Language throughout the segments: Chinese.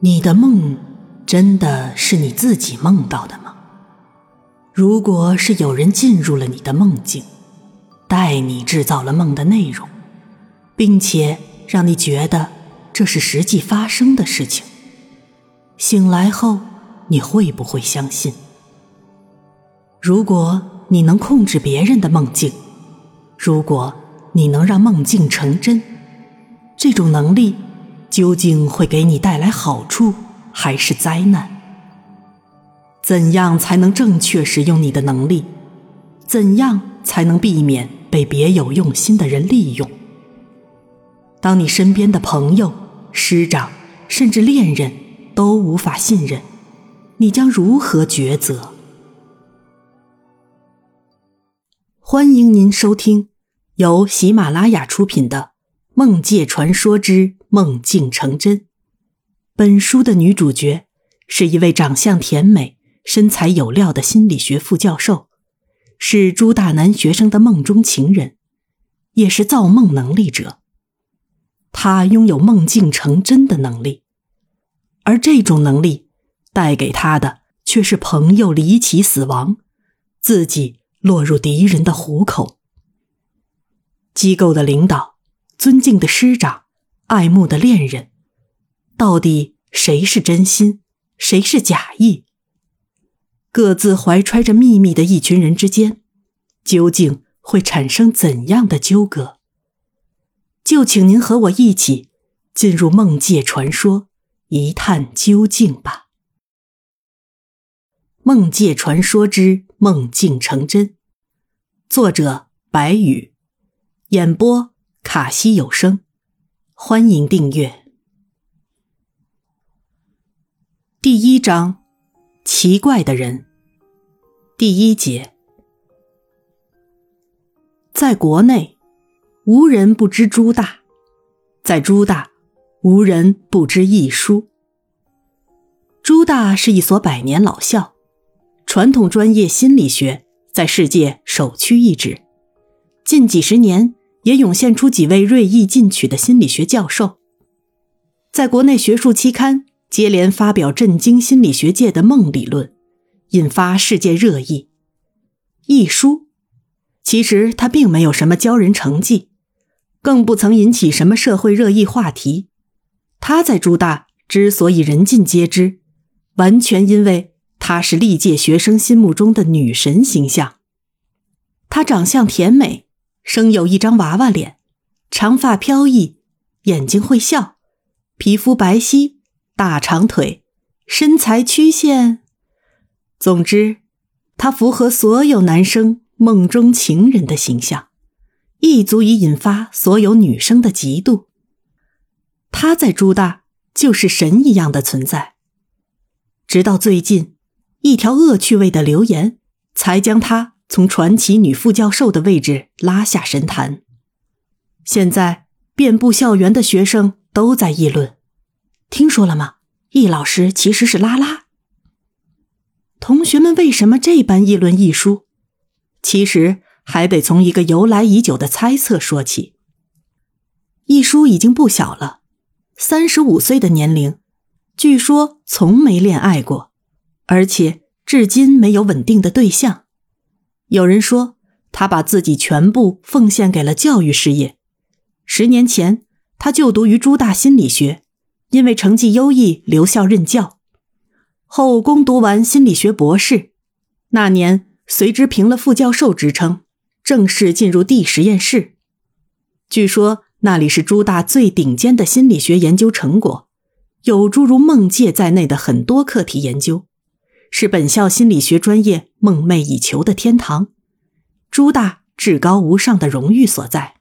你的梦真的是你自己梦到的吗？如果是有人进入了你的梦境，带你制造了梦的内容，并且让你觉得这是实际发生的事情，醒来后你会不会相信？如果你能控制别人的梦境，如果你能让梦境成真，这种能力。究竟会给你带来好处还是灾难？怎样才能正确使用你的能力？怎样才能避免被别有用心的人利用？当你身边的朋友、师长甚至恋人都无法信任，你将如何抉择？欢迎您收听由喜马拉雅出品的《梦界传说之》。梦境成真。本书的女主角是一位长相甜美、身材有料的心理学副教授，是朱大男学生的梦中情人，也是造梦能力者。她拥有梦境成真的能力，而这种能力带给她的却是朋友离奇死亡，自己落入敌人的虎口。机构的领导，尊敬的师长。爱慕的恋人，到底谁是真心，谁是假意？各自怀揣着秘密的一群人之间，究竟会产生怎样的纠葛？就请您和我一起进入梦界传说，一探究竟吧。《梦界传说之梦境成真》，作者白羽，演播卡西有声。欢迎订阅。第一章：奇怪的人。第一节：在国内，无人不知朱大；在朱大，无人不知易书。朱大是一所百年老校，传统专业心理学在世界首屈一指。近几十年。也涌现出几位锐意进取的心理学教授，在国内学术期刊接连发表震惊心理学界的梦理论，引发世界热议。一书，其实他并没有什么骄人成绩，更不曾引起什么社会热议话题。他在朱大之所以人尽皆知，完全因为她是历届学生心目中的女神形象。她长相甜美。生有一张娃娃脸，长发飘逸，眼睛会笑，皮肤白皙，大长腿，身材曲线。总之，他符合所有男生梦中情人的形象，亦足以引发所有女生的嫉妒。他在朱大就是神一样的存在。直到最近，一条恶趣味的留言才将他。从传奇女副教授的位置拉下神坛，现在遍布校园的学生都在议论：听说了吗？易老师其实是拉拉。同学们为什么这般议论易书？其实还得从一个由来已久的猜测说起。易书已经不小了，三十五岁的年龄，据说从没恋爱过，而且至今没有稳定的对象。有人说，他把自己全部奉献给了教育事业。十年前，他就读于朱大心理学，因为成绩优异留校任教，后攻读完心理学博士。那年，随之评了副教授职称，正式进入 D 实验室。据说那里是朱大最顶尖的心理学研究成果，有诸如梦界在内的很多课题研究。是本校心理学专业梦寐以求的天堂，朱大至高无上的荣誉所在。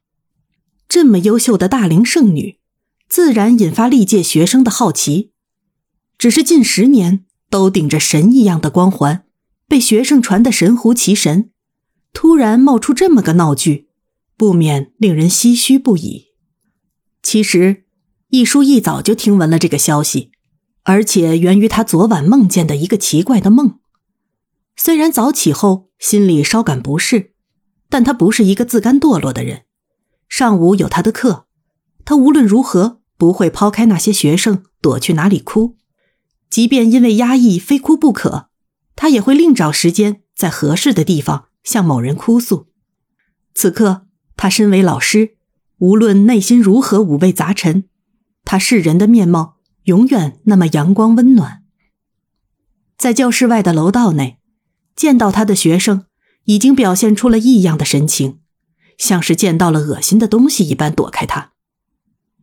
这么优秀的大龄剩女，自然引发历届学生的好奇。只是近十年都顶着神一样的光环，被学生传得神乎其神，突然冒出这么个闹剧，不免令人唏嘘不已。其实，一书一早就听闻了这个消息。而且源于他昨晚梦见的一个奇怪的梦。虽然早起后心里稍感不适，但他不是一个自甘堕落的人。上午有他的课，他无论如何不会抛开那些学生躲去哪里哭，即便因为压抑非哭不可，他也会另找时间在合适的地方向某人哭诉。此刻，他身为老师，无论内心如何五味杂陈，他示人的面貌永远那么阳光温暖。在教室外的楼道内，见到他的学生已经表现出了异样的神情，像是见到了恶心的东西一般躲开他。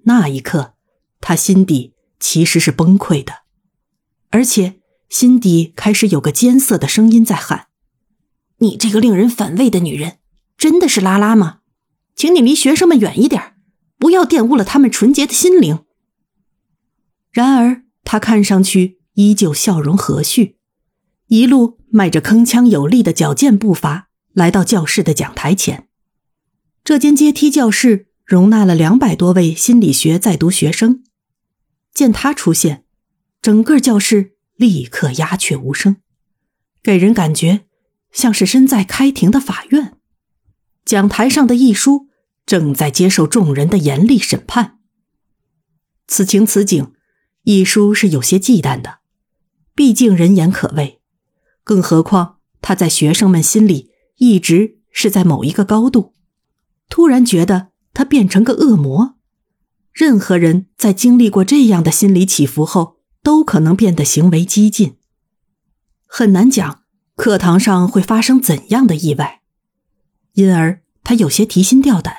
那一刻，他心底其实是崩溃的，而且心底开始有个尖涩的声音在喊：“你这个令人反胃的女人，真的是拉拉吗？请你离学生们远一点，不要玷污了他们纯洁的心灵。”然而，他看上去依旧笑容和煦，一路迈着铿锵有力的矫健步伐来到教室的讲台前。这间阶梯教室。容纳了两百多位心理学在读学生，见他出现，整个教室立刻鸦雀无声，给人感觉像是身在开庭的法院，讲台上的一书正在接受众人的严厉审判。此情此景，一书是有些忌惮的，毕竟人言可畏，更何况他在学生们心里一直是在某一个高度，突然觉得。他变成个恶魔，任何人在经历过这样的心理起伏后，都可能变得行为激进。很难讲课堂上会发生怎样的意外，因而他有些提心吊胆。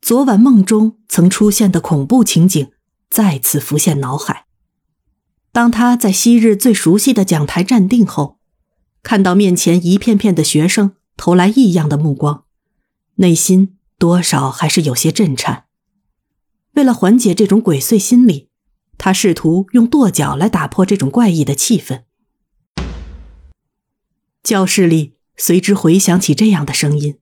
昨晚梦中曾出现的恐怖情景再次浮现脑海。当他在昔日最熟悉的讲台站定后，看到面前一片片的学生投来异样的目光，内心。多少还是有些震颤。为了缓解这种鬼祟心理，他试图用跺脚来打破这种怪异的气氛。教室里随之回响起这样的声音。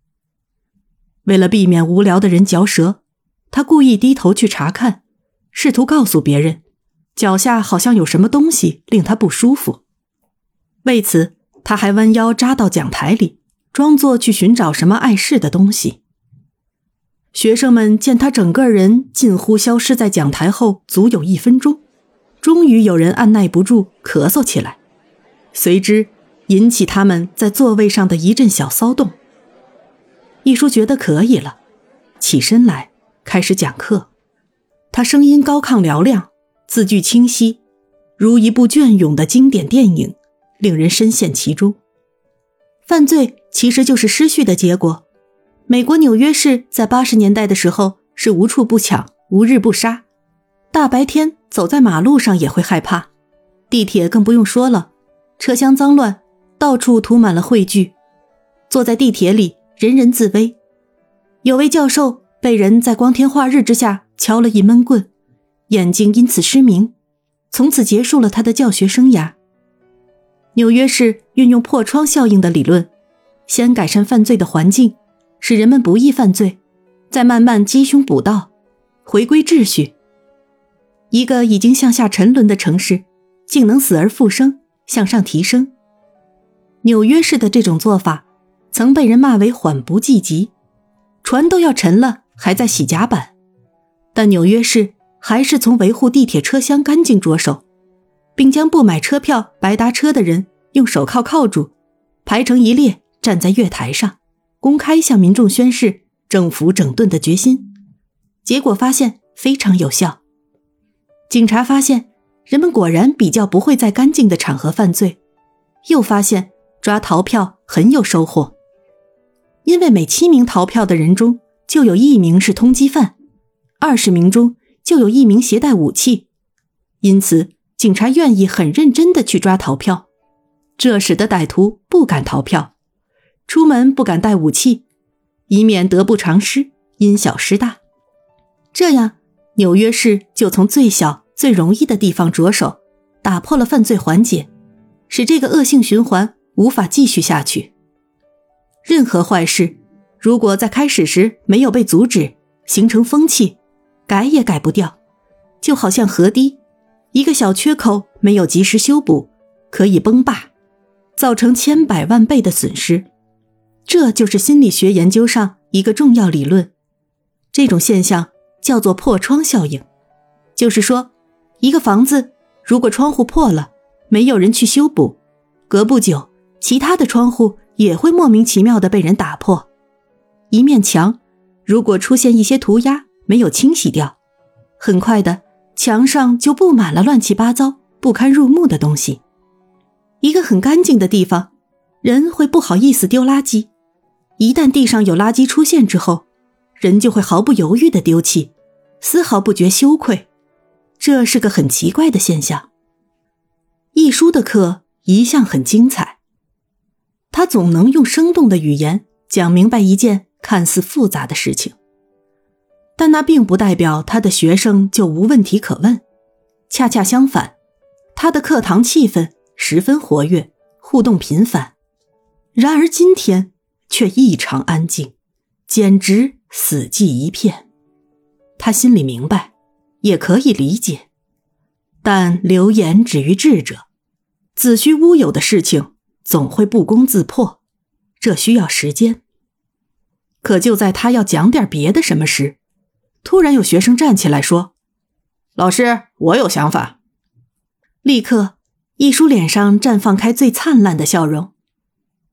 为了避免无聊的人嚼舌，他故意低头去查看，试图告诉别人，脚下好像有什么东西令他不舒服。为此，他还弯腰扎到讲台里，装作去寻找什么碍事的东西。学生们见他整个人近乎消失在讲台后，足有一分钟，终于有人按耐不住咳嗽起来，随之引起他们在座位上的一阵小骚动。一叔觉得可以了，起身来开始讲课。他声音高亢嘹亮，字句清晰，如一部隽永的经典电影，令人深陷其中。犯罪其实就是失序的结果。美国纽约市在八十年代的时候是无处不抢、无日不杀，大白天走在马路上也会害怕，地铁更不用说了，车厢脏乱，到处涂满了秽具，坐在地铁里人人自危。有位教授被人在光天化日之下敲了一闷棍，眼睛因此失明，从此结束了他的教学生涯。纽约市运用破窗效应的理论，先改善犯罪的环境。使人们不易犯罪，再慢慢鸡胸补道，回归秩序。一个已经向下沉沦的城市，竟能死而复生，向上提升。纽约市的这种做法，曾被人骂为缓不济急，船都要沉了，还在洗甲板。但纽约市还是从维护地铁车厢干净着手，并将不买车票白搭车的人用手铐铐住，排成一列站在月台上。公开向民众宣示政府整顿的决心，结果发现非常有效。警察发现人们果然比较不会在干净的场合犯罪，又发现抓逃票很有收获，因为每七名逃票的人中就有一名是通缉犯，二十名中就有一名携带武器，因此警察愿意很认真的去抓逃票，这使得歹徒不敢逃票。出门不敢带武器，以免得不偿失，因小失大。这样，纽约市就从最小、最容易的地方着手，打破了犯罪环节，使这个恶性循环无法继续下去。任何坏事，如果在开始时没有被阻止，形成风气，改也改不掉。就好像河堤，一个小缺口没有及时修补，可以崩坝，造成千百万倍的损失。这就是心理学研究上一个重要理论，这种现象叫做破窗效应。就是说，一个房子如果窗户破了，没有人去修补，隔不久，其他的窗户也会莫名其妙的被人打破。一面墙，如果出现一些涂鸦，没有清洗掉，很快的，墙上就布满了乱七八糟、不堪入目的东西。一个很干净的地方，人会不好意思丢垃圾；一旦地上有垃圾出现之后，人就会毫不犹豫的丢弃，丝毫不觉羞愧。这是个很奇怪的现象。易书的课一向很精彩，他总能用生动的语言讲明白一件看似复杂的事情。但那并不代表他的学生就无问题可问，恰恰相反，他的课堂气氛十分活跃，互动频繁。然而今天却异常安静，简直死寂一片。他心里明白。也可以理解，但流言止于智者，子虚乌有的事情总会不攻自破，这需要时间。可就在他要讲点别的什么时，突然有学生站起来说：“老师，我有想法。”立刻，一书脸上绽放开最灿烂的笑容：“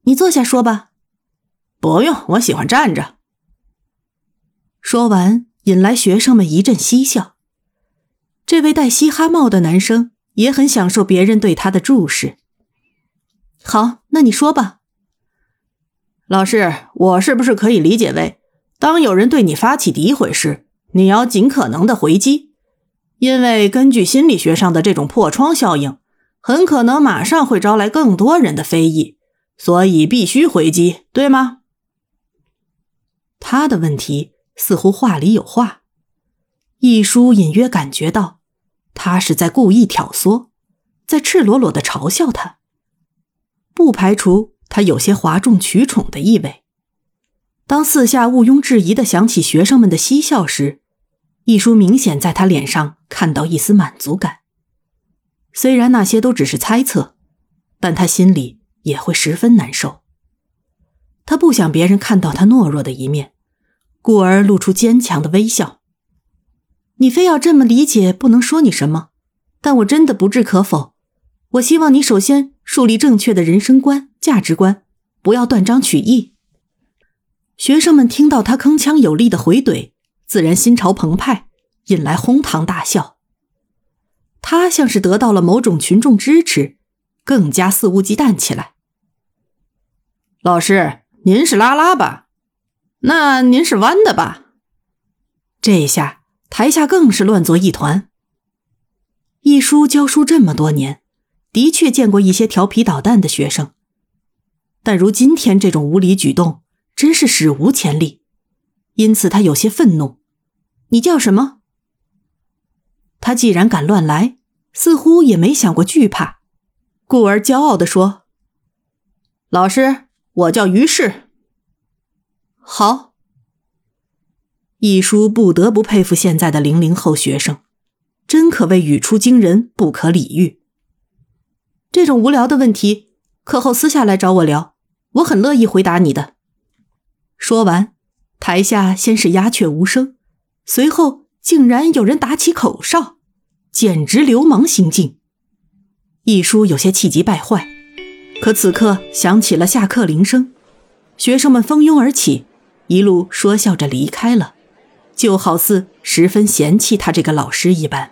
你坐下说吧。”“不用，我喜欢站着。”说完，引来学生们一阵嬉笑。这位戴嘻哈帽的男生也很享受别人对他的注视。好，那你说吧，老师，我是不是可以理解为，当有人对你发起诋毁时，你要尽可能的回击？因为根据心理学上的这种破窗效应，很可能马上会招来更多人的非议，所以必须回击，对吗？他的问题似乎话里有话，一书隐约感觉到。他是在故意挑唆，在赤裸裸的嘲笑他，不排除他有些哗众取宠的意味。当四下毋庸置疑的响起学生们的嬉笑时，一书明显在他脸上看到一丝满足感。虽然那些都只是猜测，但他心里也会十分难受。他不想别人看到他懦弱的一面，故而露出坚强的微笑。你非要这么理解，不能说你什么，但我真的不置可否。我希望你首先树立正确的人生观、价值观，不要断章取义。学生们听到他铿锵有力的回怼，自然心潮澎湃，引来哄堂大笑。他像是得到了某种群众支持，更加肆无忌惮起来。老师，您是拉拉吧？那您是弯的吧？这下。台下更是乱作一团。一书教书这么多年，的确见过一些调皮捣蛋的学生，但如今天这种无理举动，真是史无前例。因此他有些愤怒。你叫什么？他既然敢乱来，似乎也没想过惧怕，故而骄傲地说：“老师，我叫于适。”好。一书不得不佩服现在的零零后学生，真可谓语出惊人，不可理喻。这种无聊的问题，课后私下来找我聊，我很乐意回答你的。说完，台下先是鸦雀无声，随后竟然有人打起口哨，简直流氓行径。一书有些气急败坏，可此刻响起了下课铃声，学生们蜂拥而起，一路说笑着离开了。就好似十分嫌弃他这个老师一般。